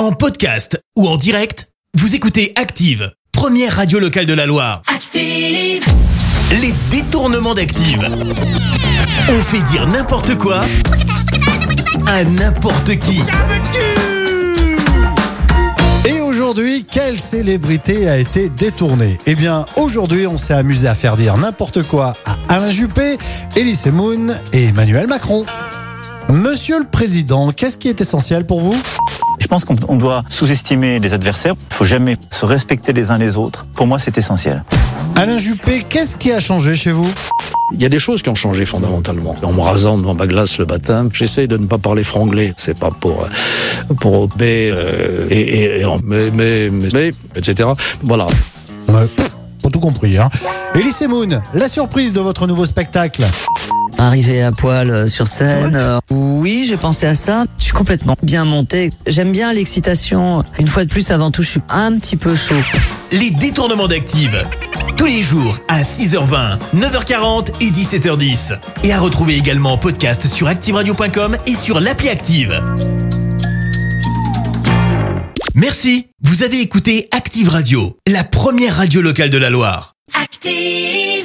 En podcast ou en direct, vous écoutez Active, première radio locale de la Loire. Active. Les détournements d'Active. On fait dire n'importe quoi à n'importe qui. Et aujourd'hui, quelle célébrité a été détournée? Eh bien, aujourd'hui, on s'est amusé à faire dire n'importe quoi à Alain Juppé, Elise Moon et Emmanuel Macron. Monsieur le Président, qu'est-ce qui est essentiel pour vous? Je pense qu'on on doit sous-estimer les adversaires. Il faut jamais se respecter les uns les autres. Pour moi, c'est essentiel. Alain Juppé, qu'est-ce qui a changé chez vous? Il y a des choses qui ont changé fondamentalement. En me rasant devant ma glace le matin, j'essaie de ne pas parler franglais. C'est pas pour euh, pour mais euh, et, et, et mais, mais mais mais etc. Voilà. Ouais, Pas tout compris, hein Elise Moon, la surprise de votre nouveau spectacle. Arriver à poil euh, sur scène. euh, oui, j'ai pensé à ça. Je suis complètement bien monté. J'aime bien l'excitation. Une fois de plus, avant tout, je suis un petit peu chaud. Les détournements d'Active. Tous les jours à 6h20, 9h40 et 17h10. Et à retrouver également en podcast sur ActiveRadio.com et sur l'appli Active. Merci. Vous avez écouté Active Radio, la première radio locale de la Loire. Active.